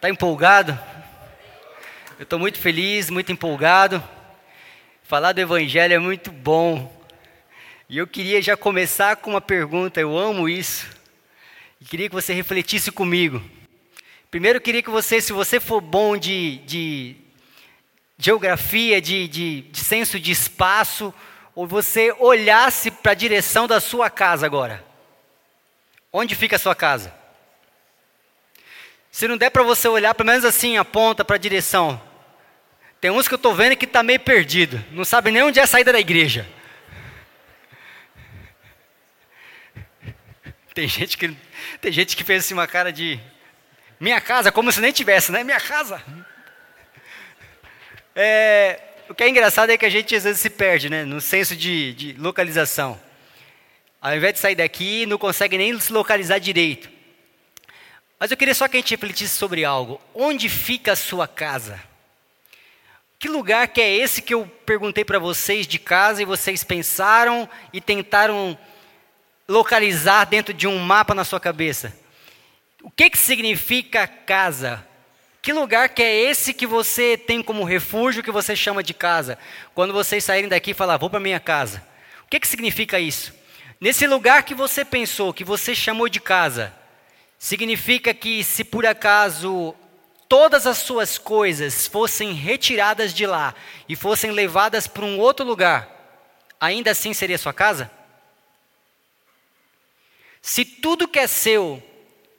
Tá empolgado? Eu estou muito feliz, muito empolgado. Falar do Evangelho é muito bom. E eu queria já começar com uma pergunta, eu amo isso. E queria que você refletisse comigo. Primeiro, eu queria que você, se você for bom de, de geografia, de, de, de senso de espaço, ou você olhasse para a direção da sua casa agora. Onde fica a sua casa? Se não der para você olhar, pelo menos assim, aponta para a direção. Tem uns que eu estou vendo que está meio perdido, não sabe nem onde é a saída da igreja. Tem gente que, tem gente que fez assim uma cara de minha casa, como se nem tivesse, né? Minha casa. É, o que é engraçado é que a gente às vezes se perde, né? No senso de, de localização. Ao invés de sair daqui, não consegue nem se localizar direito. Mas eu queria só que a gente refletisse sobre algo. Onde fica a sua casa? Que lugar que é esse que eu perguntei para vocês de casa e vocês pensaram e tentaram localizar dentro de um mapa na sua cabeça? O que que significa casa? Que lugar que é esse que você tem como refúgio, que você chama de casa? Quando vocês saírem daqui e falar, vou para minha casa. O que que significa isso? Nesse lugar que você pensou, que você chamou de casa, Significa que se por acaso todas as suas coisas fossem retiradas de lá e fossem levadas para um outro lugar, ainda assim seria sua casa? Se tudo que é seu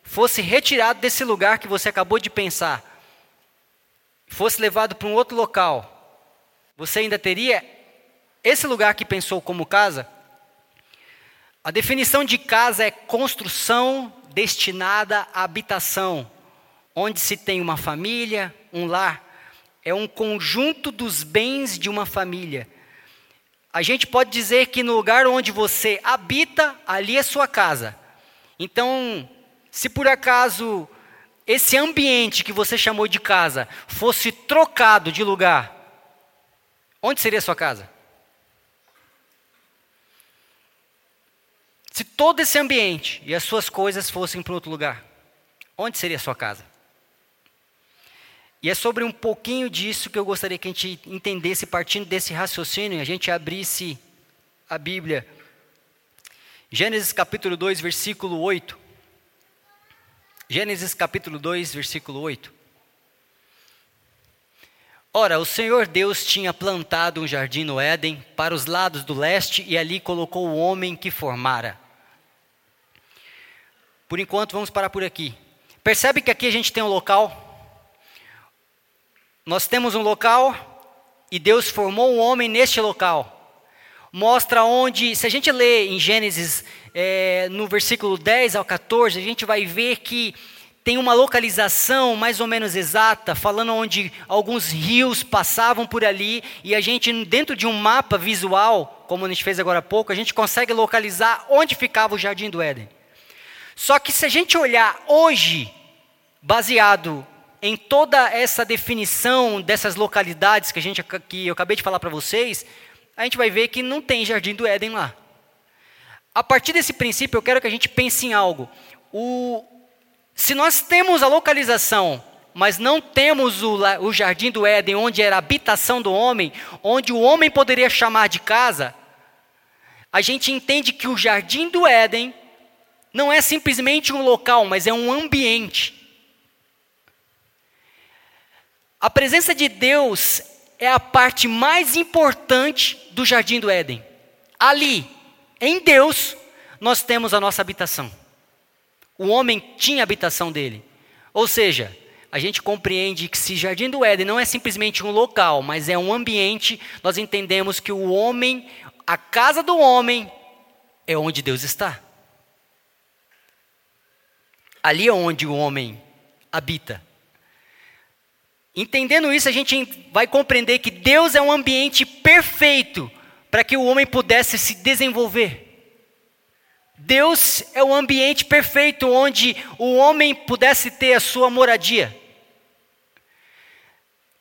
fosse retirado desse lugar que você acabou de pensar, fosse levado para um outro local, você ainda teria esse lugar que pensou como casa? A definição de casa é construção destinada à habitação, onde se tem uma família, um lar. É um conjunto dos bens de uma família. A gente pode dizer que no lugar onde você habita, ali é sua casa. Então, se por acaso esse ambiente que você chamou de casa fosse trocado de lugar, onde seria sua casa? Se todo esse ambiente e as suas coisas fossem para outro lugar, onde seria a sua casa? E é sobre um pouquinho disso que eu gostaria que a gente entendesse, partindo desse raciocínio, a gente abrisse a Bíblia. Gênesis capítulo 2, versículo 8. Gênesis capítulo 2, versículo 8. Ora, o Senhor Deus tinha plantado um jardim no Éden para os lados do leste e ali colocou o homem que formara. Por enquanto, vamos parar por aqui. Percebe que aqui a gente tem um local? Nós temos um local e Deus formou o homem neste local. Mostra onde, se a gente lê em Gênesis, é, no versículo 10 ao 14, a gente vai ver que tem uma localização mais ou menos exata, falando onde alguns rios passavam por ali, e a gente, dentro de um mapa visual, como a gente fez agora há pouco, a gente consegue localizar onde ficava o jardim do Éden. Só que se a gente olhar hoje, baseado em toda essa definição dessas localidades que, a gente, que eu acabei de falar para vocês, a gente vai ver que não tem Jardim do Éden lá. A partir desse princípio, eu quero que a gente pense em algo. O, se nós temos a localização, mas não temos o, o Jardim do Éden, onde era a habitação do homem, onde o homem poderia chamar de casa, a gente entende que o Jardim do Éden não é simplesmente um local, mas é um ambiente. A presença de Deus é a parte mais importante do jardim do Éden. Ali, em Deus, nós temos a nossa habitação. O homem tinha a habitação dele. Ou seja, a gente compreende que se jardim do Éden não é simplesmente um local, mas é um ambiente, nós entendemos que o homem, a casa do homem, é onde Deus está. Ali é onde o homem habita. Entendendo isso, a gente vai compreender que Deus é um ambiente perfeito para que o homem pudesse se desenvolver. Deus é o ambiente perfeito onde o homem pudesse ter a sua moradia.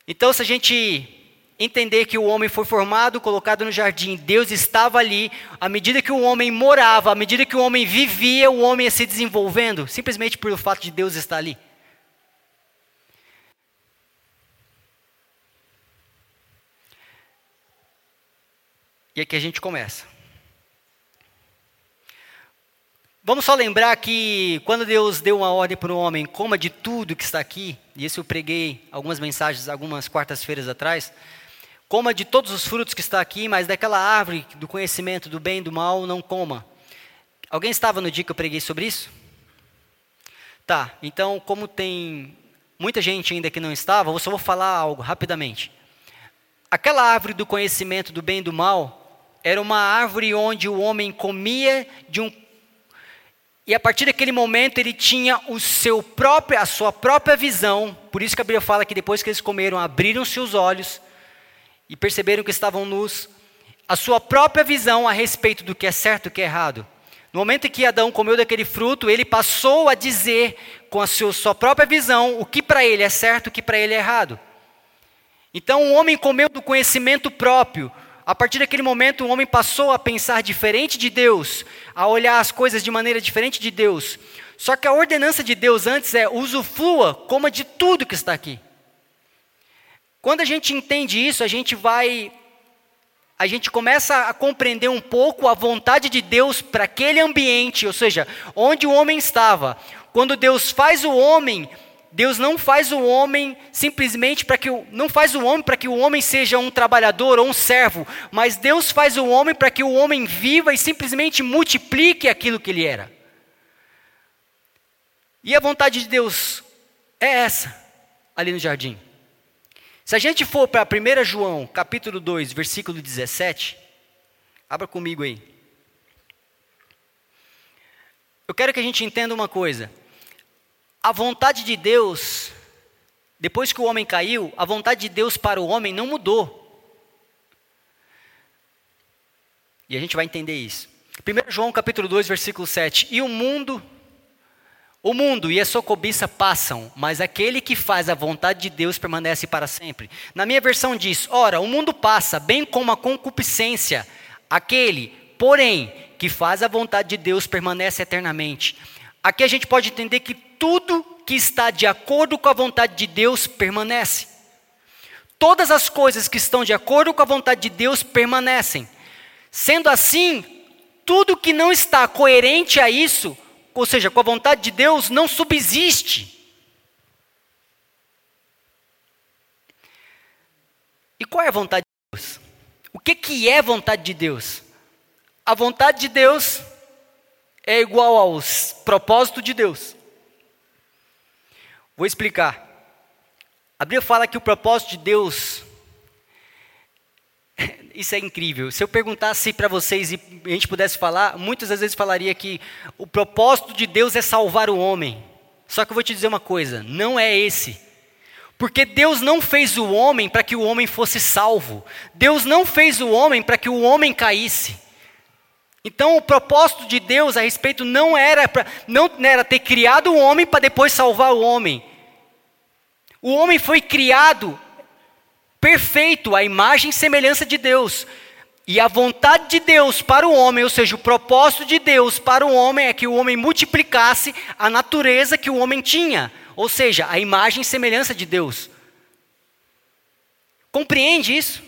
Então, se a gente entender que o homem foi formado, colocado no jardim, Deus estava ali, à medida que o homem morava, à medida que o homem vivia, o homem ia se desenvolvendo, simplesmente pelo fato de Deus estar ali. E aqui a gente começa. Vamos só lembrar que quando Deus deu uma ordem para o homem, coma de tudo que está aqui, e isso eu preguei algumas mensagens, algumas quartas-feiras atrás, coma de todos os frutos que está aqui, mas daquela árvore do conhecimento do bem e do mal não coma. Alguém estava no dia que eu preguei sobre isso? Tá, então como tem muita gente ainda que não estava, eu só vou falar algo rapidamente. Aquela árvore do conhecimento do bem e do mal era uma árvore onde o homem comia de um e a partir daquele momento ele tinha o seu próprio, a sua própria visão. Por isso que a Bíblia fala que depois que eles comeram, abriram seus olhos e perceberam que estavam nus. A sua própria visão a respeito do que é certo e o que é errado. No momento em que Adão comeu daquele fruto, ele passou a dizer com a sua, própria visão o que para ele é certo e o que para ele é errado. Então o homem comeu do conhecimento próprio, a partir daquele momento, o homem passou a pensar diferente de Deus, a olhar as coisas de maneira diferente de Deus. Só que a ordenança de Deus antes é usufrua, coma de tudo que está aqui. Quando a gente entende isso, a gente vai a gente começa a compreender um pouco a vontade de Deus para aquele ambiente, ou seja, onde o homem estava. Quando Deus faz o homem, Deus não faz o homem simplesmente para que o, não faz o homem para que o homem seja um trabalhador ou um servo, mas Deus faz o homem para que o homem viva e simplesmente multiplique aquilo que ele era. E a vontade de Deus é essa, ali no jardim. Se a gente for para 1 João, capítulo 2, versículo 17, abra comigo aí. Eu quero que a gente entenda uma coisa. A vontade de Deus, depois que o homem caiu, a vontade de Deus para o homem não mudou. E a gente vai entender isso. 1 João capítulo 2, versículo 7. E o mundo, o mundo e a sua cobiça passam, mas aquele que faz a vontade de Deus permanece para sempre. Na minha versão diz: Ora, o mundo passa, bem como a concupiscência. Aquele, porém, que faz a vontade de Deus permanece eternamente. Aqui a gente pode entender que tudo que está de acordo com a vontade de Deus permanece. Todas as coisas que estão de acordo com a vontade de Deus permanecem. Sendo assim, tudo que não está coerente a isso, ou seja, com a vontade de Deus, não subsiste. E qual é a vontade de Deus? O que, que é vontade de Deus? A vontade de Deus é igual aos propósitos de Deus. Vou explicar. A Bíblia fala que o propósito de Deus. Isso é incrível. Se eu perguntasse para vocês e a gente pudesse falar, muitas das vezes falaria que o propósito de Deus é salvar o homem. Só que eu vou te dizer uma coisa: não é esse. Porque Deus não fez o homem para que o homem fosse salvo. Deus não fez o homem para que o homem caísse. Então, o propósito de Deus a respeito não era, pra, não era ter criado o homem para depois salvar o homem. O homem foi criado perfeito, à imagem e semelhança de Deus. E a vontade de Deus para o homem, ou seja, o propósito de Deus para o homem é que o homem multiplicasse a natureza que o homem tinha, ou seja, a imagem e semelhança de Deus. Compreende isso?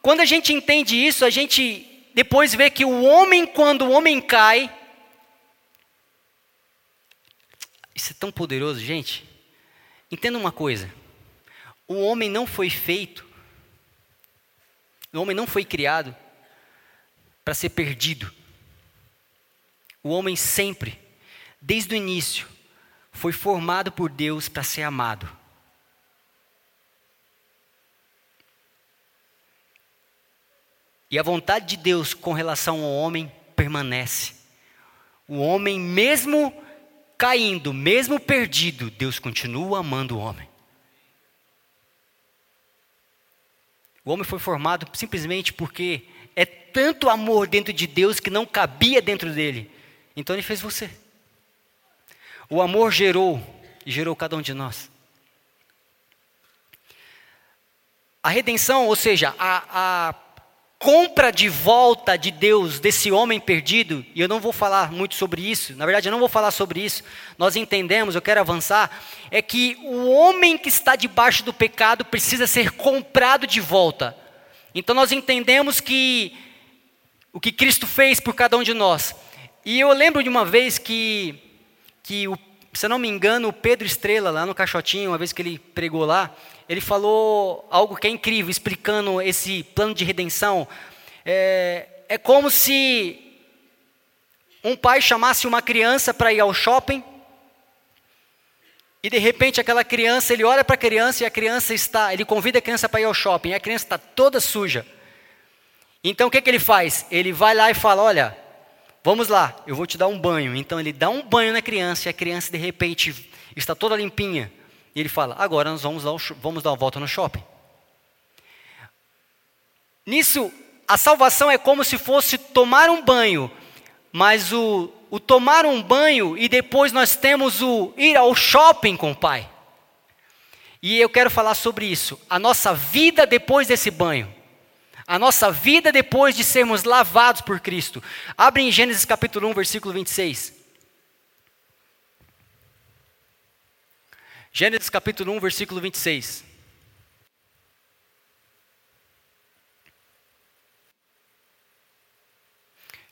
Quando a gente entende isso, a gente depois vê que o homem, quando o homem cai, isso é tão poderoso, gente. Entenda uma coisa: o homem não foi feito, o homem não foi criado para ser perdido. O homem sempre, desde o início, foi formado por Deus para ser amado. E a vontade de Deus com relação ao homem permanece. O homem, mesmo caindo, mesmo perdido, Deus continua amando o homem. O homem foi formado simplesmente porque é tanto amor dentro de Deus que não cabia dentro dele. Então ele fez você. O amor gerou e gerou cada um de nós. A redenção, ou seja, a, a compra de volta de Deus desse homem perdido, e eu não vou falar muito sobre isso, na verdade eu não vou falar sobre isso, nós entendemos, eu quero avançar, é que o homem que está debaixo do pecado precisa ser comprado de volta. Então nós entendemos que o que Cristo fez por cada um de nós. E eu lembro de uma vez que, que o, se eu não me engano, o Pedro Estrela, lá no Caixotinho, uma vez que ele pregou lá, ele falou algo que é incrível, explicando esse plano de redenção. É, é como se um pai chamasse uma criança para ir ao shopping, e de repente aquela criança, ele olha para a criança e a criança está, ele convida a criança para ir ao shopping, e a criança está toda suja. Então o que, que ele faz? Ele vai lá e fala: Olha, Vamos lá, eu vou te dar um banho. Então ele dá um banho na criança e a criança de repente está toda limpinha. E ele fala: agora nós vamos vamos dar uma volta no shopping. Nisso, a salvação é como se fosse tomar um banho, mas o, o tomar um banho e depois nós temos o ir ao shopping com o Pai. E eu quero falar sobre isso, a nossa vida depois desse banho. A nossa vida depois de sermos lavados por Cristo. Abre em Gênesis capítulo 1, versículo 26. Gênesis capítulo 1, versículo 26.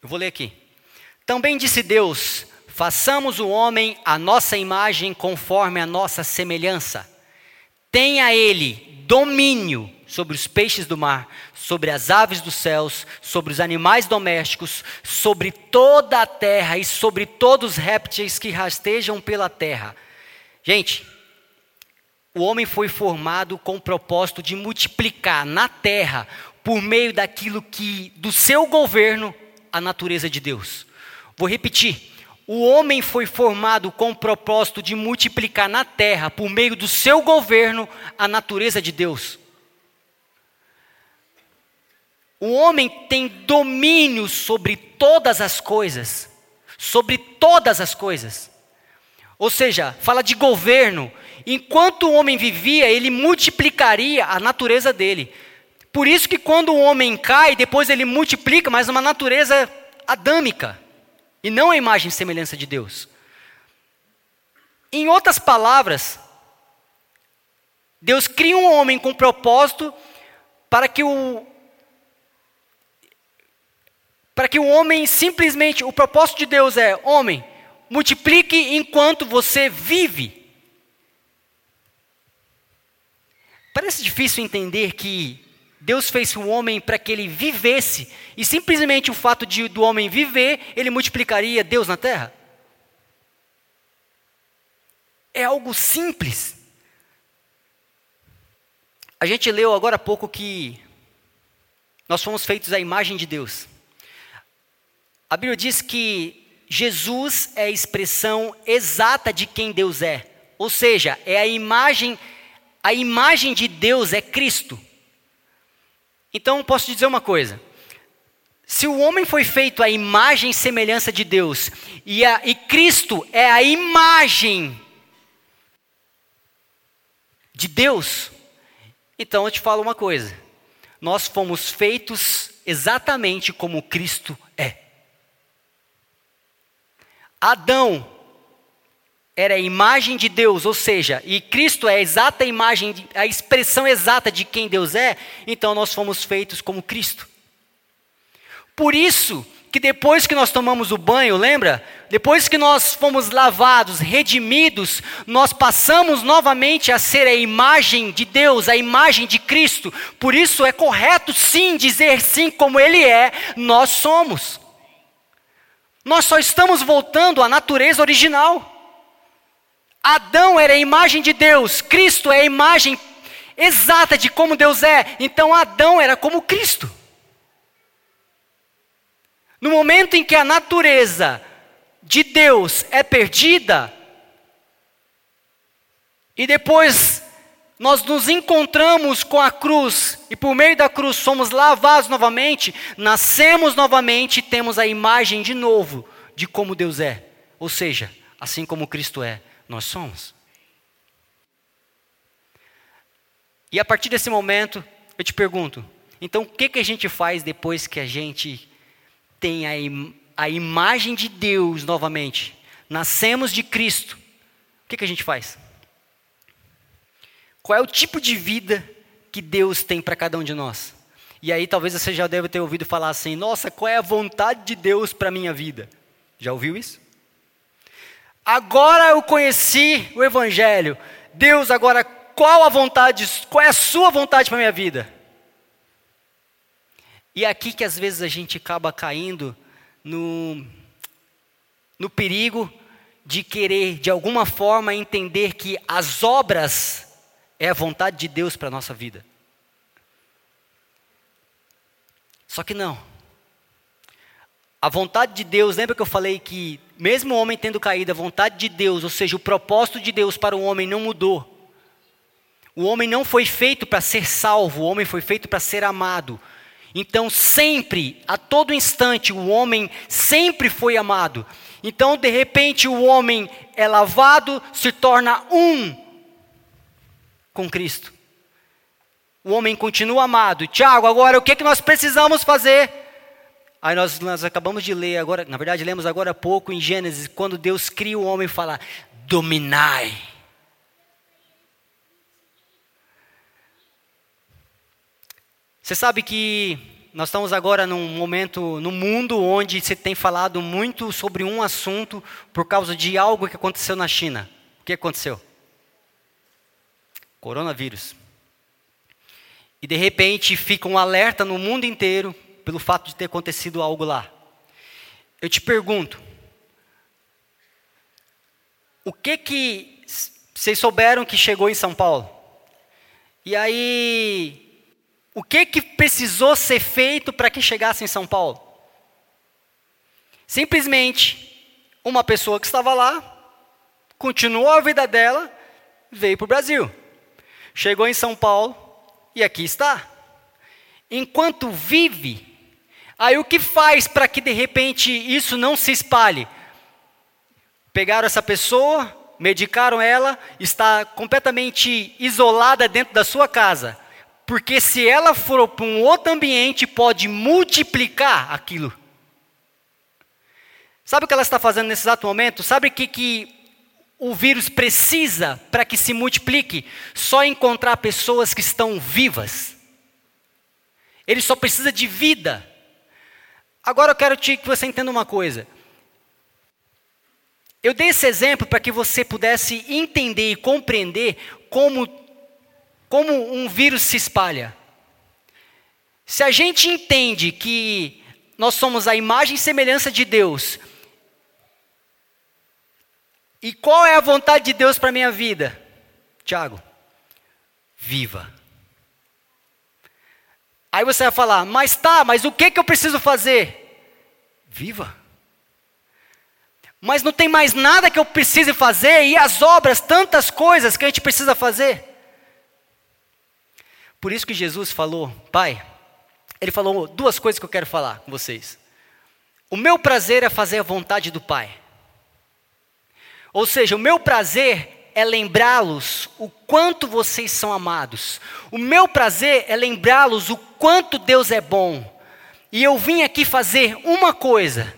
Eu vou ler aqui. Também disse Deus: façamos o homem a nossa imagem conforme a nossa semelhança. Tenha ele domínio sobre os peixes do mar, sobre as aves dos céus, sobre os animais domésticos, sobre toda a terra e sobre todos os répteis que rastejam pela terra. Gente, o homem foi formado com o propósito de multiplicar na terra, por meio daquilo que, do seu governo, a natureza de Deus. Vou repetir. O homem foi formado com o propósito de multiplicar na terra, por meio do seu governo, a natureza de Deus. O homem tem domínio sobre todas as coisas, sobre todas as coisas. Ou seja, fala de governo. Enquanto o homem vivia, ele multiplicaria a natureza dele. Por isso que quando o homem cai, depois ele multiplica, mas uma natureza adâmica, e não a imagem e semelhança de Deus. Em outras palavras, Deus cria um homem com propósito para que o, para que o homem simplesmente, o propósito de Deus é: homem, multiplique enquanto você vive. Parece difícil entender que Deus fez o homem para que ele vivesse, e simplesmente o fato de, do homem viver, ele multiplicaria Deus na terra? É algo simples. A gente leu agora há pouco que nós fomos feitos à imagem de Deus. A Bíblia diz que Jesus é a expressão exata de quem Deus é. Ou seja, é a imagem, a imagem de Deus é Cristo. Então, posso te dizer uma coisa. Se o homem foi feito à imagem e semelhança de Deus, e, a, e Cristo é a imagem de Deus, então eu te falo uma coisa: nós fomos feitos exatamente como Cristo é. Adão era a imagem de Deus, ou seja, e Cristo é a exata imagem, a expressão exata de quem Deus é, então nós fomos feitos como Cristo. Por isso que depois que nós tomamos o banho, lembra? Depois que nós fomos lavados, redimidos, nós passamos novamente a ser a imagem de Deus, a imagem de Cristo. Por isso é correto sim dizer sim como Ele é, nós somos. Nós só estamos voltando à natureza original. Adão era a imagem de Deus, Cristo é a imagem exata de como Deus é. Então Adão era como Cristo. No momento em que a natureza de Deus é perdida, e depois nós nos encontramos com a cruz e por meio da cruz somos lavados novamente, nascemos novamente e temos a imagem de novo de como Deus é. Ou seja, assim como Cristo é, nós somos. E a partir desse momento, eu te pergunto: então o que, que a gente faz depois que a gente tem a, im a imagem de Deus novamente? Nascemos de Cristo. O que, que a gente faz? Qual é o tipo de vida que Deus tem para cada um de nós? E aí talvez você já deve ter ouvido falar assim: nossa, qual é a vontade de Deus para minha vida? Já ouviu isso? Agora eu conheci o Evangelho. Deus, agora qual a vontade, qual é a sua vontade para minha vida? E é aqui que às vezes a gente acaba caindo no, no perigo de querer, de alguma forma, entender que as obras é a vontade de Deus para a nossa vida. Só que não. A vontade de Deus, lembra que eu falei que, mesmo o homem tendo caído, a vontade de Deus, ou seja, o propósito de Deus para o homem não mudou. O homem não foi feito para ser salvo, o homem foi feito para ser amado. Então, sempre, a todo instante, o homem sempre foi amado. Então, de repente, o homem é lavado, se torna um com Cristo. O homem continua amado. Tiago, agora o que, é que nós precisamos fazer? Aí nós, nós acabamos de ler agora, na verdade, lemos agora há pouco em Gênesis, quando Deus cria o homem e fala: dominai. Você sabe que nós estamos agora num momento no mundo onde se tem falado muito sobre um assunto por causa de algo que aconteceu na China. O que aconteceu? Coronavírus. E de repente fica um alerta no mundo inteiro pelo fato de ter acontecido algo lá. Eu te pergunto, o que que vocês souberam que chegou em São Paulo? E aí o que que precisou ser feito para que chegasse em São Paulo? Simplesmente uma pessoa que estava lá, continuou a vida dela, veio para o Brasil. Chegou em São Paulo e aqui está. Enquanto vive, aí o que faz para que de repente isso não se espalhe? Pegaram essa pessoa, medicaram ela, está completamente isolada dentro da sua casa. Porque se ela for para um outro ambiente, pode multiplicar aquilo. Sabe o que ela está fazendo nesse exato momento? Sabe o que, que o vírus precisa para que se multiplique? Só encontrar pessoas que estão vivas. Ele só precisa de vida. Agora eu quero te, que você entenda uma coisa. Eu dei esse exemplo para que você pudesse entender e compreender como como um vírus se espalha. Se a gente entende que nós somos a imagem e semelhança de Deus, e qual é a vontade de Deus para minha vida? Tiago, viva. Aí você vai falar, mas tá, mas o que, que eu preciso fazer? Viva. Mas não tem mais nada que eu precise fazer, e as obras, tantas coisas que a gente precisa fazer. Por isso que Jesus falou, Pai, ele falou duas coisas que eu quero falar com vocês. O meu prazer é fazer a vontade do Pai. Ou seja, o meu prazer é lembrá-los o quanto vocês são amados. O meu prazer é lembrá-los o quanto Deus é bom. E eu vim aqui fazer uma coisa: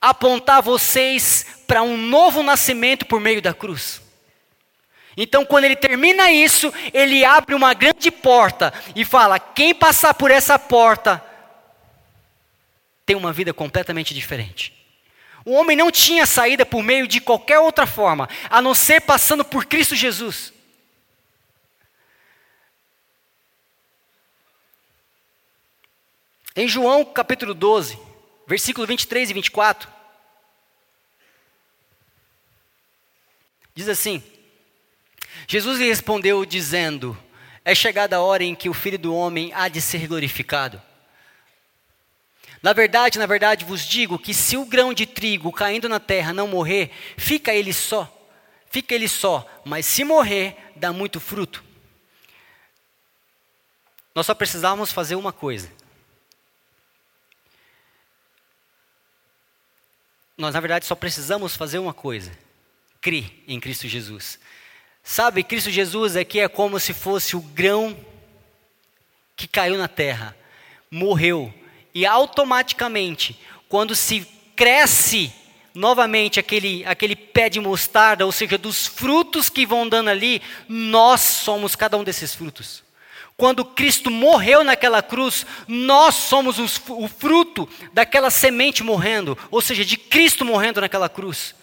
apontar vocês para um novo nascimento por meio da cruz. Então, quando ele termina isso, ele abre uma grande porta e fala: quem passar por essa porta tem uma vida completamente diferente. O homem não tinha saída por meio de qualquer outra forma, a não ser passando por Cristo Jesus. Em João capítulo 12, versículo 23 e 24, diz assim: Jesus lhe respondeu dizendo: É chegada a hora em que o filho do homem há de ser glorificado. Na verdade, na verdade vos digo que se o grão de trigo caindo na terra não morrer, fica ele só, fica ele só, mas se morrer, dá muito fruto. Nós só precisávamos fazer uma coisa. Nós, na verdade, só precisamos fazer uma coisa: crer em Cristo Jesus. Sabe, Cristo Jesus aqui é como se fosse o grão que caiu na terra, morreu, e automaticamente, quando se cresce novamente aquele, aquele pé de mostarda, ou seja, dos frutos que vão dando ali, nós somos cada um desses frutos. quando Cristo morreu naquela cruz, nós somos o fruto daquela semente morrendo, ou seja, de Cristo morrendo naquela cruz.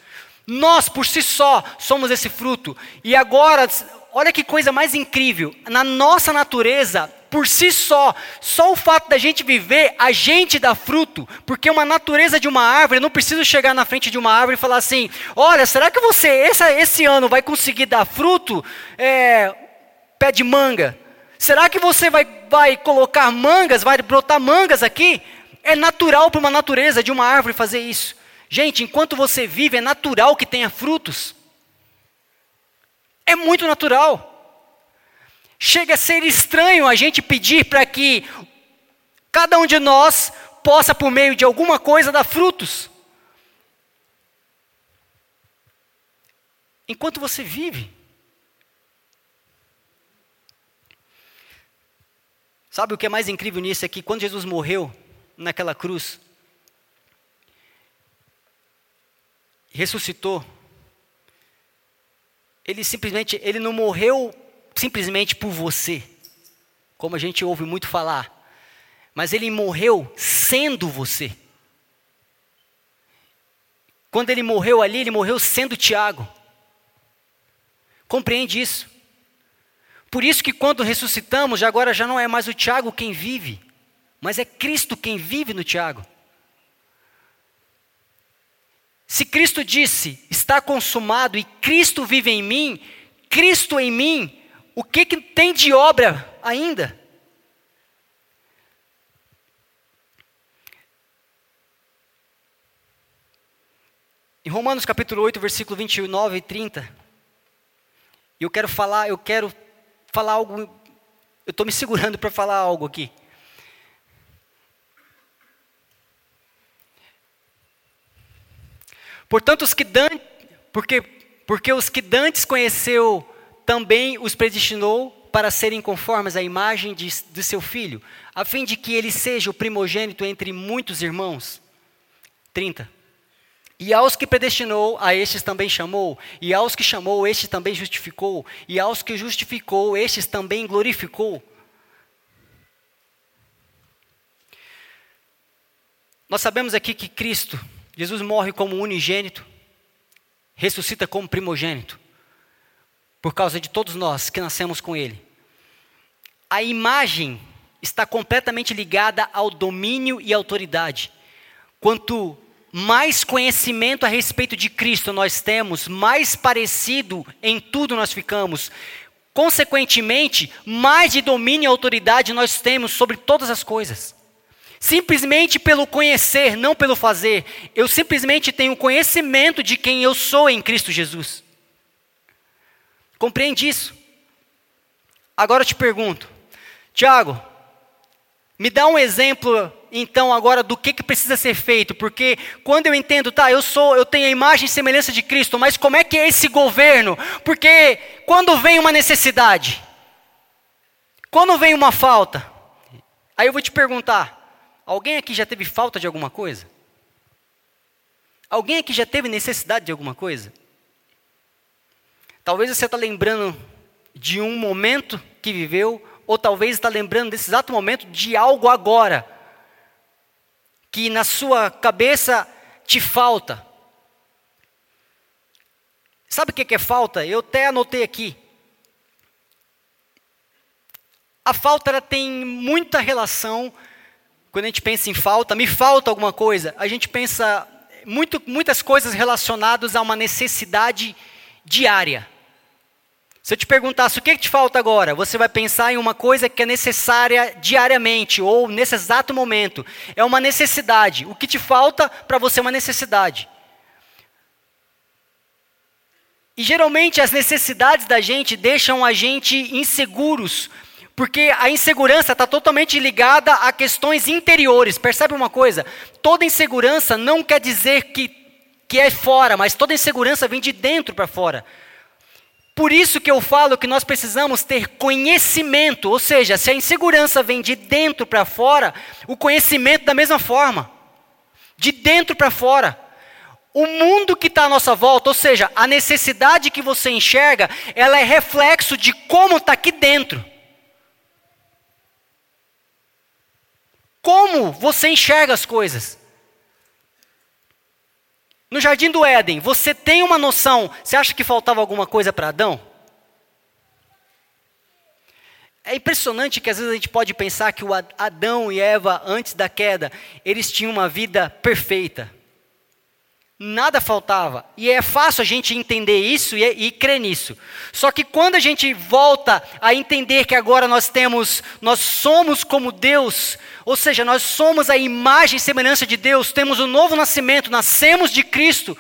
Nós, por si só, somos esse fruto. E agora, olha que coisa mais incrível: na nossa natureza, por si só, só o fato da gente viver, a gente dá fruto, porque uma natureza de uma árvore, não preciso chegar na frente de uma árvore e falar assim: olha, será que você esse, esse ano vai conseguir dar fruto? É, pé de manga. Será que você vai, vai colocar mangas, vai brotar mangas aqui? É natural para uma natureza de uma árvore fazer isso. Gente, enquanto você vive, é natural que tenha frutos. É muito natural. Chega a ser estranho a gente pedir para que cada um de nós possa, por meio de alguma coisa, dar frutos. Enquanto você vive. Sabe o que é mais incrível nisso? É que quando Jesus morreu naquela cruz, ressuscitou, ele simplesmente, ele não morreu simplesmente por você, como a gente ouve muito falar, mas ele morreu sendo você. Quando ele morreu ali, ele morreu sendo Tiago. Compreende isso? Por isso que quando ressuscitamos, agora já não é mais o Tiago quem vive, mas é Cristo quem vive no Tiago. Se Cristo disse, está consumado e Cristo vive em mim, Cristo em mim, o que, que tem de obra ainda? Em Romanos capítulo 8, versículo 29 e 30, eu quero falar, eu quero falar algo, eu estou me segurando para falar algo aqui. Portanto, os que dantes, porque, porque os que dantes conheceu, também os predestinou para serem conformes à imagem de, de seu filho, a fim de que ele seja o primogênito entre muitos irmãos. 30. E aos que predestinou, a estes também chamou, e aos que chamou, estes também justificou, e aos que justificou, estes também glorificou. Nós sabemos aqui que Cristo Jesus morre como unigênito, ressuscita como primogênito, por causa de todos nós que nascemos com Ele. A imagem está completamente ligada ao domínio e autoridade. Quanto mais conhecimento a respeito de Cristo nós temos, mais parecido em tudo nós ficamos. Consequentemente, mais de domínio e autoridade nós temos sobre todas as coisas. Simplesmente pelo conhecer, não pelo fazer. Eu simplesmente tenho conhecimento de quem eu sou em Cristo Jesus. Compreende isso? Agora eu te pergunto, Tiago, me dá um exemplo então agora do que, que precisa ser feito, porque quando eu entendo, tá, eu sou, eu tenho a imagem e semelhança de Cristo, mas como é que é esse governo? Porque quando vem uma necessidade, quando vem uma falta, aí eu vou te perguntar, Alguém aqui já teve falta de alguma coisa? Alguém aqui já teve necessidade de alguma coisa? Talvez você está lembrando de um momento que viveu, ou talvez está lembrando desse exato momento de algo agora, que na sua cabeça te falta. Sabe o que é falta? Eu até anotei aqui. A falta ela tem muita relação quando a gente pensa em falta, me falta alguma coisa, a gente pensa muito, muitas coisas relacionadas a uma necessidade diária. Se eu te perguntasse o que, te falta agora, você vai pensar em uma coisa que é necessária diariamente ou nesse exato momento. É uma necessidade. O que te falta para você é uma necessidade. E geralmente as necessidades da gente deixam a gente inseguros porque a insegurança está totalmente ligada a questões interiores. Percebe uma coisa? Toda insegurança não quer dizer que, que é fora, mas toda insegurança vem de dentro para fora. Por isso que eu falo que nós precisamos ter conhecimento, ou seja, se a insegurança vem de dentro para fora, o conhecimento da mesma forma. De dentro para fora. O mundo que está à nossa volta, ou seja, a necessidade que você enxerga, ela é reflexo de como está aqui dentro. Como você enxerga as coisas. No jardim do Éden, você tem uma noção, você acha que faltava alguma coisa para Adão? É impressionante que às vezes a gente pode pensar que o Adão e Eva, antes da queda, eles tinham uma vida perfeita. Nada faltava. E é fácil a gente entender isso e, e, crer nisso. Só que quando a gente volta a entender que agora nós temos, nós somos como Deus, ou seja, nós somos a imagem e semelhança de Deus, temos o um novo nascimento, nascemos de Cristo.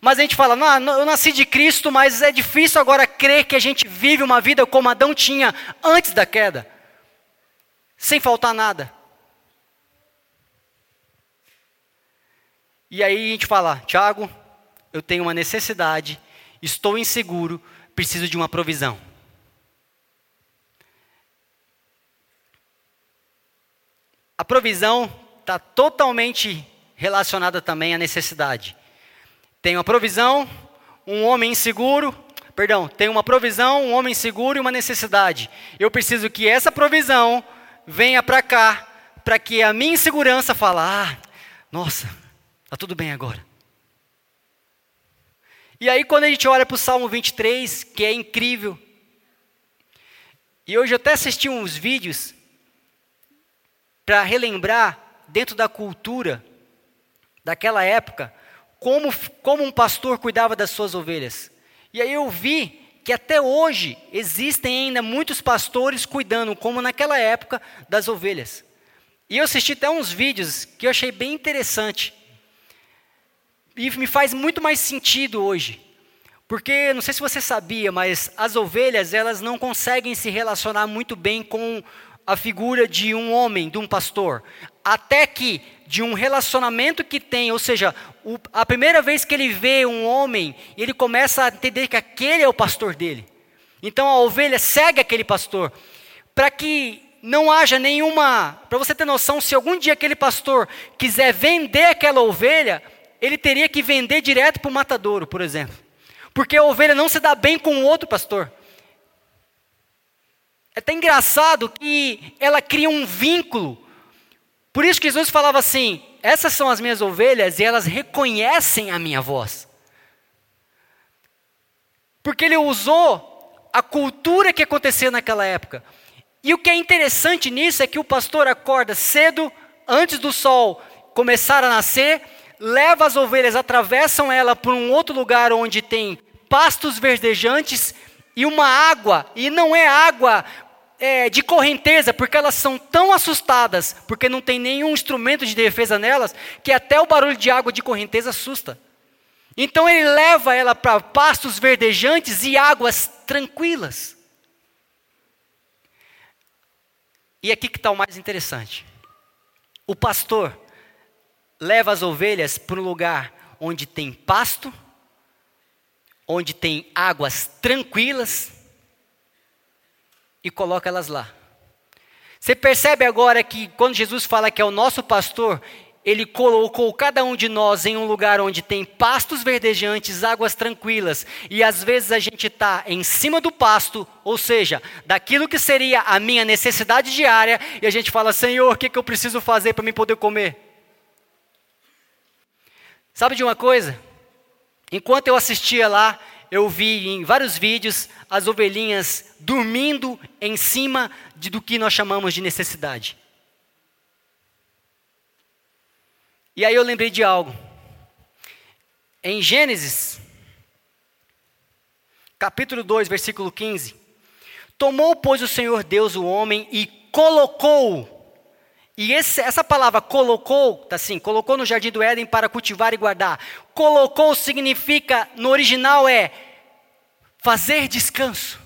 Mas a gente fala, não, eu nasci de Cristo, mas é difícil agora crer que a gente vive uma vida como Adão tinha antes da queda, sem faltar nada. E aí a gente fala, Tiago, eu tenho uma necessidade, estou inseguro, preciso de uma provisão. A provisão está totalmente relacionada também à necessidade. Tem uma provisão, um homem inseguro, perdão, tem uma provisão, um homem seguro e uma necessidade. Eu preciso que essa provisão venha para cá, para que a minha insegurança fale, ah, nossa, Está tudo bem agora. E aí, quando a gente olha para o Salmo 23, que é incrível, e hoje eu até assisti uns vídeos para relembrar, dentro da cultura daquela época, como, como um pastor cuidava das suas ovelhas. E aí eu vi que até hoje existem ainda muitos pastores cuidando, como naquela época, das ovelhas. E eu assisti até uns vídeos que eu achei bem interessante. E me faz muito mais sentido hoje. Porque, não sei se você sabia, mas as ovelhas, elas não conseguem se relacionar muito bem com a figura de um homem, de um pastor. Até que, de um relacionamento que tem, ou seja, o, a primeira vez que ele vê um homem, ele começa a entender que aquele é o pastor dele. Então a ovelha segue aquele pastor. Para que não haja nenhuma. Para você ter noção, se algum dia aquele pastor quiser vender aquela ovelha, ele teria que vender direto para o matadouro, por exemplo. Porque a ovelha não se dá bem com o outro pastor. É até engraçado que ela cria um vínculo. Por isso que Jesus falava assim: essas são as minhas ovelhas e elas reconhecem a minha voz. Porque ele usou a cultura que acontecia naquela época. E o que é interessante nisso é que o pastor acorda cedo, antes do sol começar a nascer, leva as ovelhas, atravessam ela por um outro lugar onde tem pastos verdejantes e uma água, e não é água é, de correnteza, porque elas são tão assustadas, porque não tem nenhum instrumento de defesa nelas, que até o barulho de água de correnteza assusta. Então ele leva ela para pastos verdejantes e águas tranquilas. E aqui que está o mais interessante. O pastor leva as ovelhas para um lugar onde tem pasto, onde tem águas tranquilas e coloca elas lá. Você percebe agora que quando Jesus fala que é o nosso pastor, ele colocou cada um de nós em um lugar onde tem pastos verdejantes, águas tranquilas, e às vezes a gente está em cima do pasto, ou seja, daquilo que seria a minha necessidade diária, e a gente fala: Senhor, o que, que eu preciso fazer para me poder comer? Sabe de uma coisa? Enquanto eu assistia lá, eu vi em vários vídeos as ovelhinhas dormindo em cima de, do que nós chamamos de necessidade. E aí eu lembrei de algo. Em Gênesis, capítulo 2, versículo 15: Tomou, pois, o Senhor Deus o homem e colocou e esse, essa palavra colocou, tá assim, colocou no jardim do Éden para cultivar e guardar. Colocou significa, no original é fazer descanso.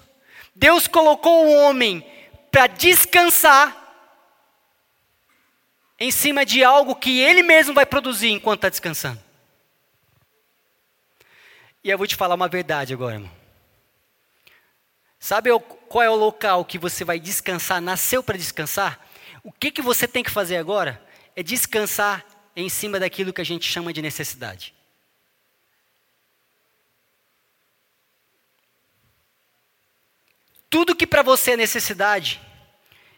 Deus colocou o homem para descansar em cima de algo que ele mesmo vai produzir enquanto está descansando. E eu vou te falar uma verdade agora, irmão. Sabe qual é o local que você vai descansar, nasceu para descansar? O que, que você tem que fazer agora é descansar em cima daquilo que a gente chama de necessidade. Tudo que para você é necessidade,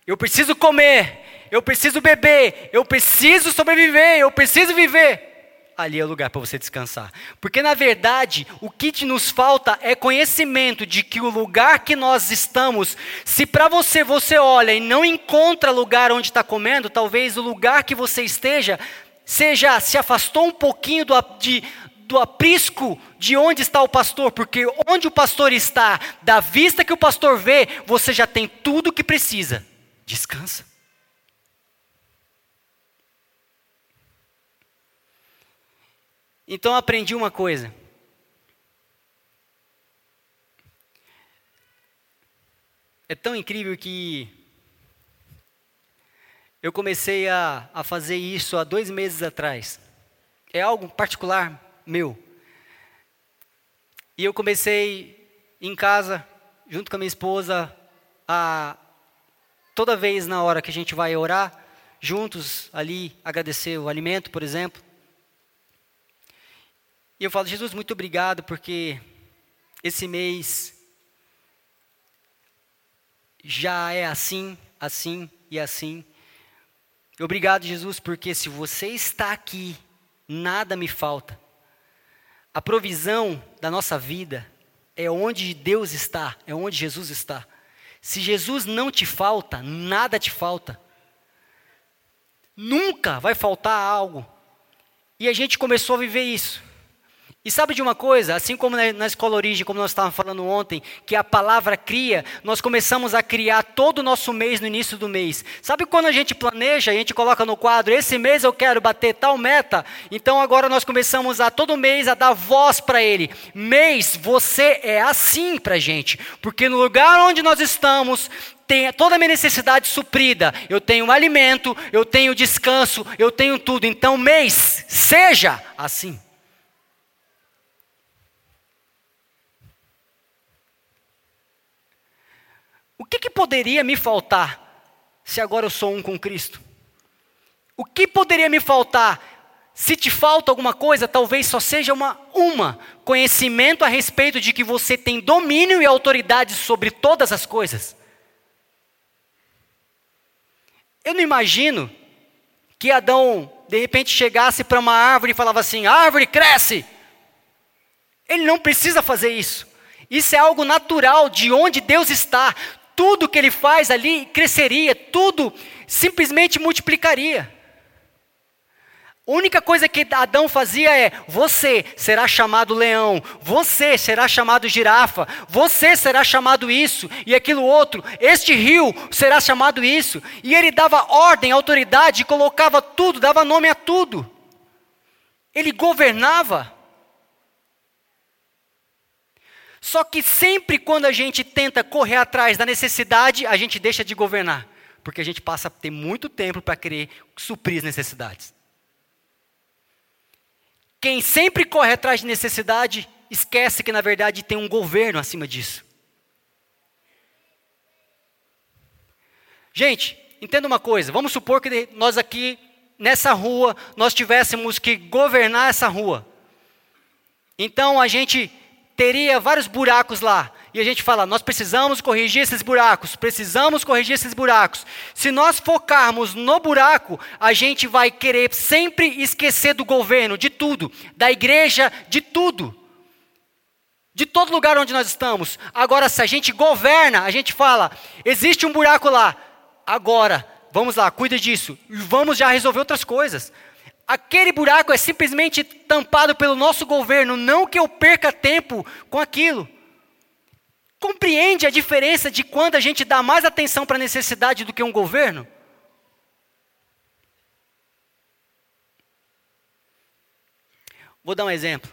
Eu preciso comer, eu preciso beber, eu preciso sobreviver, eu preciso viver ali é o lugar para você descansar. Porque na verdade, o que nos falta é conhecimento de que o lugar que nós estamos, se para você você olha e não encontra lugar onde está comendo, talvez o lugar que você esteja seja se afastou um pouquinho do, de, do aprisco de onde está o pastor, porque onde o pastor está, da vista que o pastor vê, você já tem tudo o que precisa. Descansa. Então aprendi uma coisa. É tão incrível que eu comecei a, a fazer isso há dois meses atrás. É algo particular meu. E eu comecei em casa, junto com a minha esposa, a toda vez na hora que a gente vai orar, juntos ali, agradecer o alimento, por exemplo. E eu falo, Jesus, muito obrigado porque esse mês já é assim, assim e assim. Obrigado, Jesus, porque se você está aqui, nada me falta. A provisão da nossa vida é onde Deus está, é onde Jesus está. Se Jesus não te falta, nada te falta. Nunca vai faltar algo. E a gente começou a viver isso. E sabe de uma coisa? Assim como na escola origem, como nós estávamos falando ontem, que a palavra cria, nós começamos a criar todo o nosso mês no início do mês. Sabe quando a gente planeja, a gente coloca no quadro, esse mês eu quero bater tal meta, então agora nós começamos a todo mês a dar voz para ele. Mês, você é assim para gente, porque no lugar onde nós estamos, tem toda a minha necessidade suprida. Eu tenho alimento, eu tenho descanso, eu tenho tudo. Então, mês, seja assim. O que, que poderia me faltar se agora eu sou um com Cristo? O que poderia me faltar? Se te falta alguma coisa, talvez só seja uma, uma conhecimento a respeito de que você tem domínio e autoridade sobre todas as coisas. Eu não imagino que Adão de repente chegasse para uma árvore e falava assim: árvore cresce. Ele não precisa fazer isso. Isso é algo natural de onde Deus está tudo que ele faz ali cresceria, tudo simplesmente multiplicaria. A única coisa que Adão fazia é: você será chamado leão, você será chamado girafa, você será chamado isso e aquilo outro, este rio será chamado isso. E ele dava ordem, autoridade, colocava tudo, dava nome a tudo. Ele governava. Só que sempre quando a gente tenta correr atrás da necessidade, a gente deixa de governar. Porque a gente passa a ter muito tempo para querer suprir as necessidades. Quem sempre corre atrás de necessidade, esquece que na verdade tem um governo acima disso. Gente, entenda uma coisa, vamos supor que nós aqui nessa rua nós tivéssemos que governar essa rua. Então a gente teria vários buracos lá. E a gente fala, nós precisamos corrigir esses buracos, precisamos corrigir esses buracos. Se nós focarmos no buraco, a gente vai querer sempre esquecer do governo, de tudo, da igreja, de tudo. De todo lugar onde nós estamos. Agora, se a gente governa, a gente fala, existe um buraco lá. Agora, vamos lá, cuida disso. Vamos já resolver outras coisas. Aquele buraco é simplesmente tampado pelo nosso governo, não que eu perca tempo com aquilo. Compreende a diferença de quando a gente dá mais atenção para a necessidade do que um governo? Vou dar um exemplo.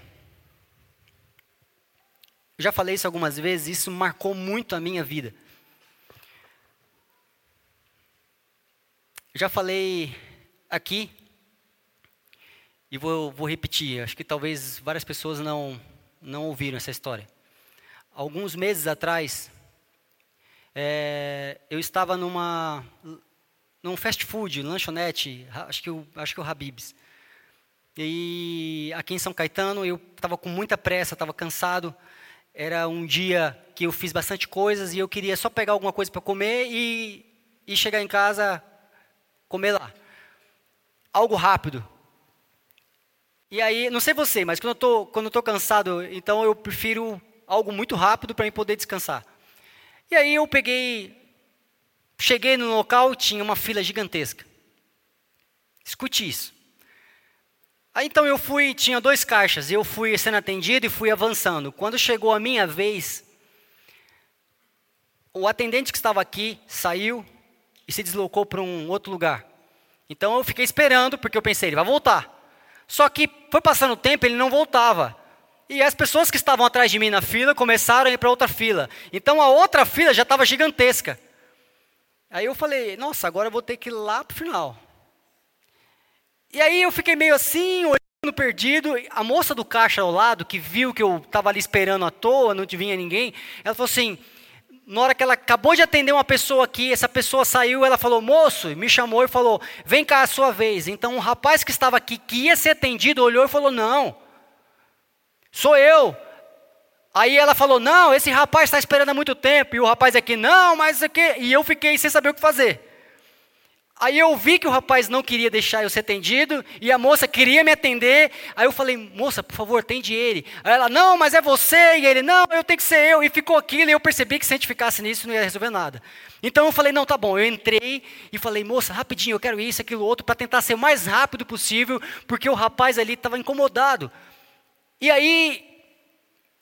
Eu já falei isso algumas vezes, isso marcou muito a minha vida. já falei aqui e vou, vou repetir, acho que talvez várias pessoas não, não ouviram essa história. Alguns meses atrás, é, eu estava numa num fast food, lanchonete, acho que o, acho que o Habib's. E aqui em São Caetano, eu estava com muita pressa, estava cansado. Era um dia que eu fiz bastante coisas e eu queria só pegar alguma coisa para comer e, e chegar em casa, comer lá. Algo rápido. E aí, não sei você, mas quando eu tô, quando eu tô cansado, então eu prefiro algo muito rápido para eu poder descansar. E aí eu peguei, cheguei no local, tinha uma fila gigantesca. Escute isso. Aí então eu fui, tinha dois caixas, eu fui sendo atendido e fui avançando. Quando chegou a minha vez, o atendente que estava aqui saiu e se deslocou para um outro lugar. Então eu fiquei esperando, porque eu pensei, ele vai voltar. Só que foi passando o tempo, ele não voltava. E as pessoas que estavam atrás de mim na fila começaram a ir para outra fila. Então a outra fila já estava gigantesca. Aí eu falei, nossa, agora eu vou ter que ir lá para o final. E aí eu fiquei meio assim, olhando perdido. A moça do caixa ao lado, que viu que eu estava ali esperando à toa, não vinha ninguém, ela falou assim: na hora que ela acabou de atender uma pessoa aqui, essa pessoa saiu, ela falou, moço, me chamou e falou, vem cá a sua vez. Então o um rapaz que estava aqui, que ia ser atendido, olhou e falou, não, sou eu. Aí ela falou, não, esse rapaz está esperando há muito tempo. E o rapaz aqui, não, mas aqui. E eu fiquei sem saber o que fazer. Aí eu vi que o rapaz não queria deixar eu ser atendido e a moça queria me atender. Aí eu falei, moça, por favor, atende ele. Aí ela, não, mas é você. E ele, não, eu tenho que ser eu. E ficou aquilo e eu percebi que se a gente ficasse nisso não ia resolver nada. Então eu falei, não, tá bom. Eu entrei e falei, moça, rapidinho, eu quero isso, aquilo, outro, para tentar ser o mais rápido possível, porque o rapaz ali estava incomodado. E aí,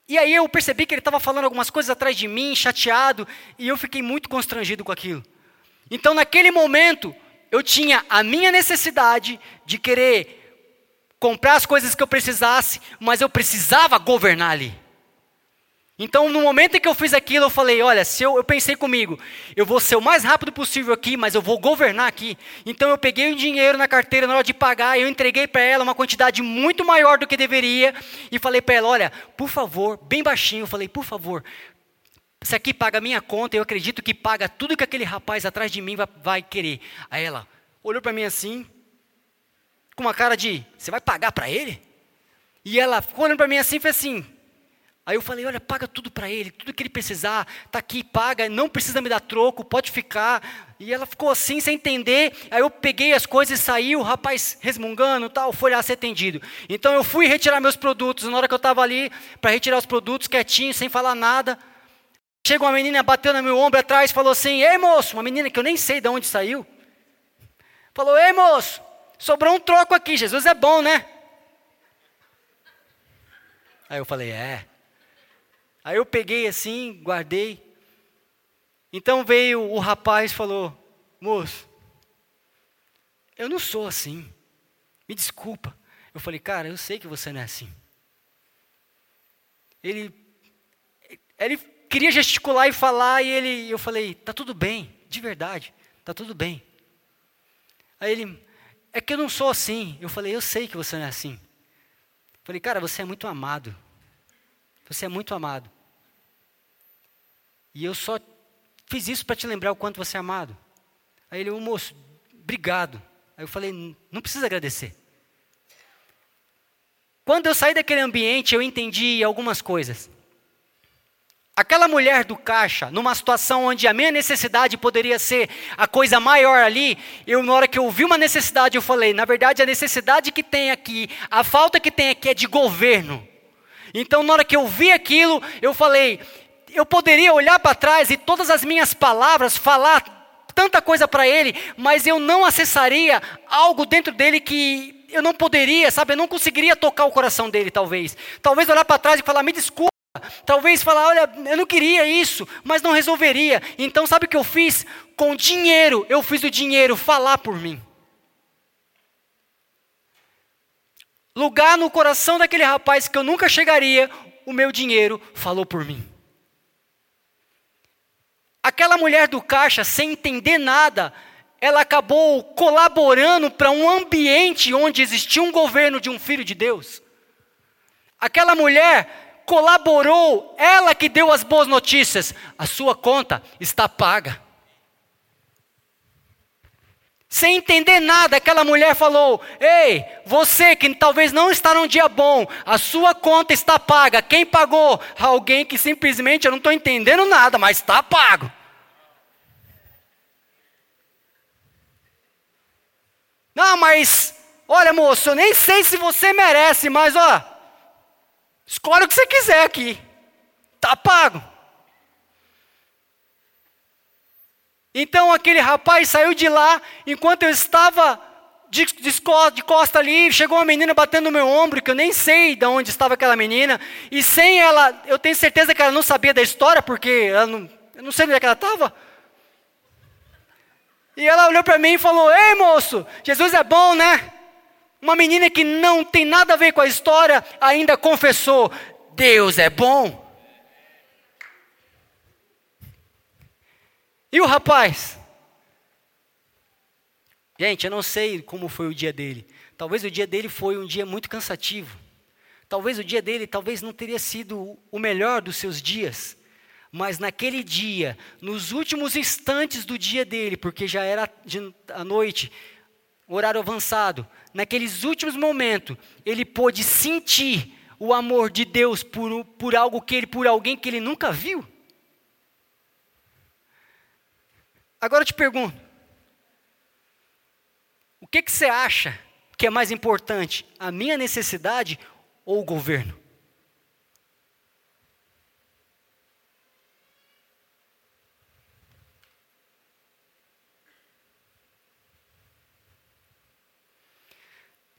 e aí eu percebi que ele estava falando algumas coisas atrás de mim, chateado, e eu fiquei muito constrangido com aquilo. Então naquele momento, eu tinha a minha necessidade de querer comprar as coisas que eu precisasse, mas eu precisava governar ali. Então, no momento em que eu fiz aquilo, eu falei: olha, se eu, eu pensei comigo, eu vou ser o mais rápido possível aqui, mas eu vou governar aqui. Então, eu peguei o dinheiro na carteira na hora de pagar, eu entreguei para ela uma quantidade muito maior do que deveria, e falei para ela: olha, por favor, bem baixinho, eu falei: por favor, isso aqui paga a minha conta, eu acredito que paga tudo que aquele rapaz atrás de mim vai, vai querer. Aí ela olhou para mim assim, com uma cara de: Você vai pagar para ele? E ela ficou olhando para mim assim e fez assim. Aí eu falei: Olha, paga tudo para ele, tudo que ele precisar, está aqui, paga, não precisa me dar troco, pode ficar. E ela ficou assim, sem entender. Aí eu peguei as coisas e saí, o rapaz resmungando tal, foi lá ser atendido. Então eu fui retirar meus produtos. Na hora que eu estava ali, para retirar os produtos, quietinho, sem falar nada. Chega uma menina, bateu no meu ombro atrás, falou assim: Ei moço, uma menina que eu nem sei de onde saiu. Falou: Ei moço, sobrou um troco aqui, Jesus é bom, né? Aí eu falei: É. Aí eu peguei assim, guardei. Então veio o rapaz e falou: Moço, eu não sou assim. Me desculpa. Eu falei: Cara, eu sei que você não é assim. Ele, ele queria gesticular e falar, e ele, eu falei, tá tudo bem, de verdade, tá tudo bem. Aí ele, é que eu não sou assim. Eu falei, eu sei que você não é assim. Eu falei, cara, você é muito amado. Você é muito amado. E eu só fiz isso para te lembrar o quanto você é amado. Aí ele, o moço, obrigado. Aí eu falei, não precisa agradecer. Quando eu saí daquele ambiente, eu entendi algumas coisas. Aquela mulher do caixa, numa situação onde a minha necessidade poderia ser a coisa maior ali, eu na hora que eu vi uma necessidade, eu falei, na verdade a necessidade que tem aqui, a falta que tem aqui é de governo. Então na hora que eu vi aquilo, eu falei, eu poderia olhar para trás e todas as minhas palavras falar tanta coisa para ele, mas eu não acessaria algo dentro dele que eu não poderia, sabe? Eu não conseguiria tocar o coração dele, talvez. Talvez olhar para trás e falar: me desculpa. Talvez falar, olha, eu não queria isso, mas não resolveria. Então, sabe o que eu fiz? Com dinheiro, eu fiz o dinheiro falar por mim. Lugar no coração daquele rapaz que eu nunca chegaria, o meu dinheiro falou por mim. Aquela mulher do caixa, sem entender nada, ela acabou colaborando para um ambiente onde existia um governo de um filho de Deus. Aquela mulher colaborou, ela que deu as boas notícias, a sua conta está paga. Sem entender nada, aquela mulher falou: Ei, você que talvez não está num dia bom, a sua conta está paga. Quem pagou? Alguém que simplesmente eu não estou entendendo nada, mas está pago. mas olha, moço, eu nem sei se você merece, mas ó, escolhe o que você quiser aqui. Tá pago. Então aquele rapaz saiu de lá, enquanto eu estava de, de, de costa ali, chegou uma menina batendo no meu ombro, que eu nem sei de onde estava aquela menina, e sem ela, eu tenho certeza que ela não sabia da história, porque não, eu não sei onde é que ela estava. E ela olhou para mim e falou: Ei moço, Jesus é bom, né? Uma menina que não tem nada a ver com a história ainda confessou: Deus é bom. E o rapaz? Gente, eu não sei como foi o dia dele. Talvez o dia dele foi um dia muito cansativo. Talvez o dia dele talvez não teria sido o melhor dos seus dias. Mas naquele dia, nos últimos instantes do dia dele, porque já era a noite, horário avançado, naqueles últimos momentos, ele pôde sentir o amor de Deus por, por algo que ele, por alguém que ele nunca viu. Agora eu te pergunto: o que, que você acha que é mais importante, a minha necessidade ou o governo?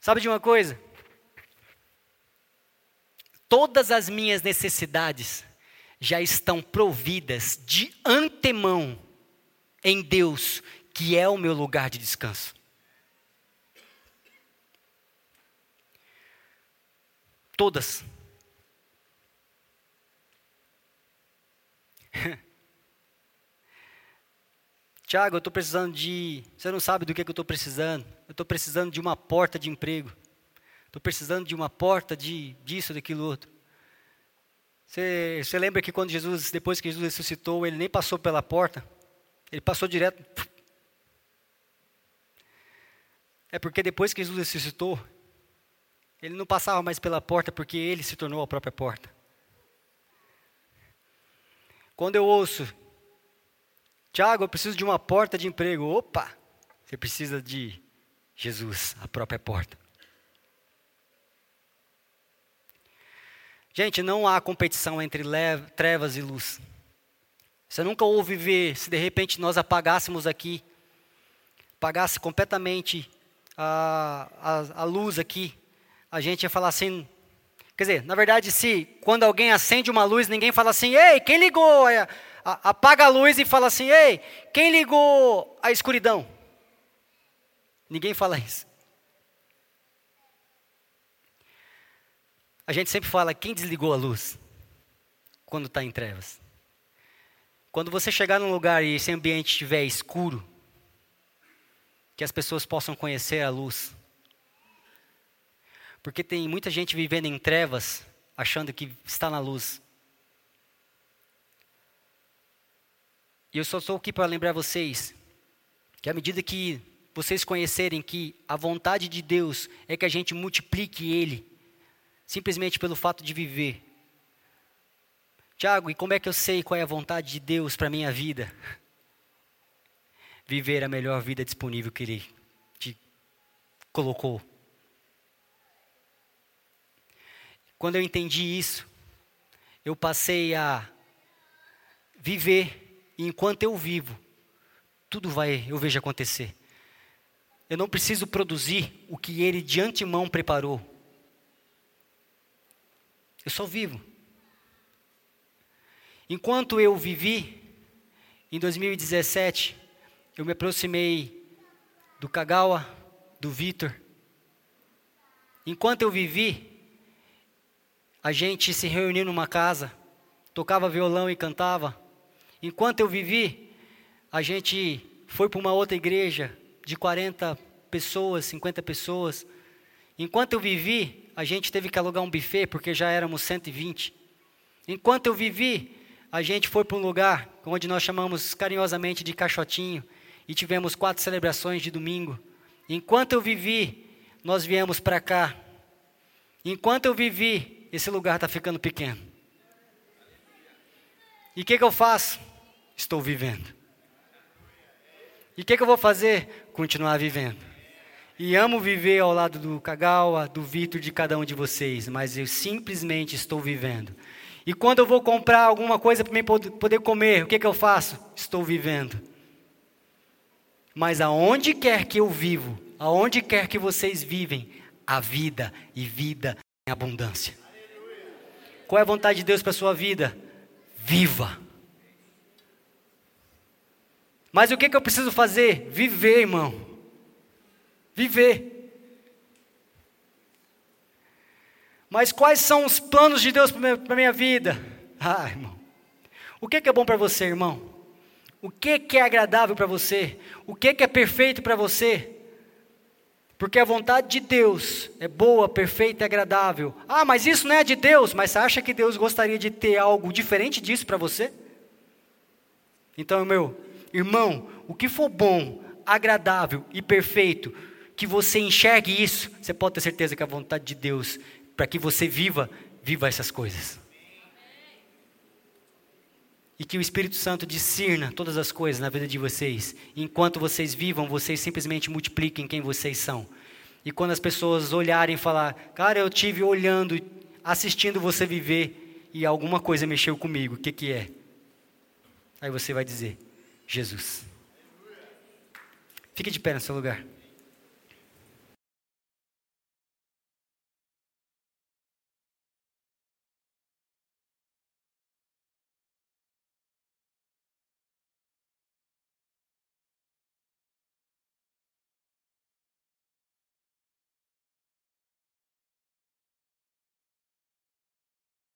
Sabe de uma coisa? Todas as minhas necessidades já estão providas de antemão em Deus, que é o meu lugar de descanso. Todas. Tiago, eu estou precisando de. Você não sabe do que, que eu estou precisando. Eu estou precisando de uma porta de emprego. Estou precisando de uma porta de disso, daquilo outro. Você, você lembra que quando Jesus, depois que Jesus ressuscitou, ele nem passou pela porta? Ele passou direto. É porque depois que Jesus ressuscitou, ele não passava mais pela porta porque ele se tornou a própria porta. Quando eu ouço, Tiago, eu preciso de uma porta de emprego. Opa, você precisa de Jesus, a própria porta. Gente, não há competição entre trevas e luz. Você nunca ouve ver se de repente nós apagássemos aqui, apagasse completamente a, a, a luz aqui, a gente ia falar assim. Quer dizer, na verdade, se quando alguém acende uma luz, ninguém fala assim, ei, quem ligou? Apaga a luz e fala assim, ei, quem ligou a escuridão? Ninguém fala isso. A gente sempre fala, quem desligou a luz? Quando está em trevas. Quando você chegar num lugar e esse ambiente estiver escuro, que as pessoas possam conhecer a luz. Porque tem muita gente vivendo em trevas, achando que está na luz. E eu só estou aqui para lembrar vocês que à medida que vocês conhecerem que a vontade de Deus é que a gente multiplique Ele, simplesmente pelo fato de viver, Tiago, e como é que eu sei qual é a vontade de Deus para a minha vida? Viver a melhor vida disponível que Ele te colocou. Quando eu entendi isso, eu passei a viver, e enquanto eu vivo, tudo vai, eu vejo acontecer. Eu não preciso produzir o que Ele de antemão preparou. Eu só vivo. Enquanto eu vivi, em 2017, eu me aproximei do Kagawa, do Vitor. Enquanto eu vivi, a gente se reuniu numa casa, tocava violão e cantava. Enquanto eu vivi, a gente foi para uma outra igreja de 40 pessoas, 50 pessoas. Enquanto eu vivi, a gente teve que alugar um buffet porque já éramos 120. Enquanto eu vivi, a gente foi para um lugar onde nós chamamos carinhosamente de Caixotinho e tivemos quatro celebrações de domingo. Enquanto eu vivi, nós viemos para cá. Enquanto eu vivi, esse lugar está ficando pequeno. E o que, que eu faço? Estou vivendo. E o que, que eu vou fazer? Continuar vivendo. E amo viver ao lado do Kagawa, do Vitor, de cada um de vocês, mas eu simplesmente estou vivendo. E quando eu vou comprar alguma coisa para mim poder comer, o que, que eu faço? Estou vivendo. Mas aonde quer que eu vivo, aonde quer que vocês vivem, a vida e vida em abundância. Qual é a vontade de Deus para a sua vida? Viva. Mas o que, que eu preciso fazer? Viver, irmão viver. Mas quais são os planos de Deus para a minha vida? Ah, irmão. O que, que é bom para você, irmão? O que, que é agradável para você? O que, que é perfeito para você? Porque a vontade de Deus é boa, perfeita e agradável. Ah, mas isso não é de Deus. Mas você acha que Deus gostaria de ter algo diferente disso para você? Então, meu irmão, o que for bom, agradável e perfeito que você enxergue isso, você pode ter certeza que a vontade de Deus, para que você viva, viva essas coisas. E que o Espírito Santo discirna todas as coisas na vida de vocês. Enquanto vocês vivam, vocês simplesmente multipliquem quem vocês são. E quando as pessoas olharem e falar, cara, eu tive olhando, assistindo você viver e alguma coisa mexeu comigo, o que que é? Aí você vai dizer, Jesus. Fique de pé no seu lugar.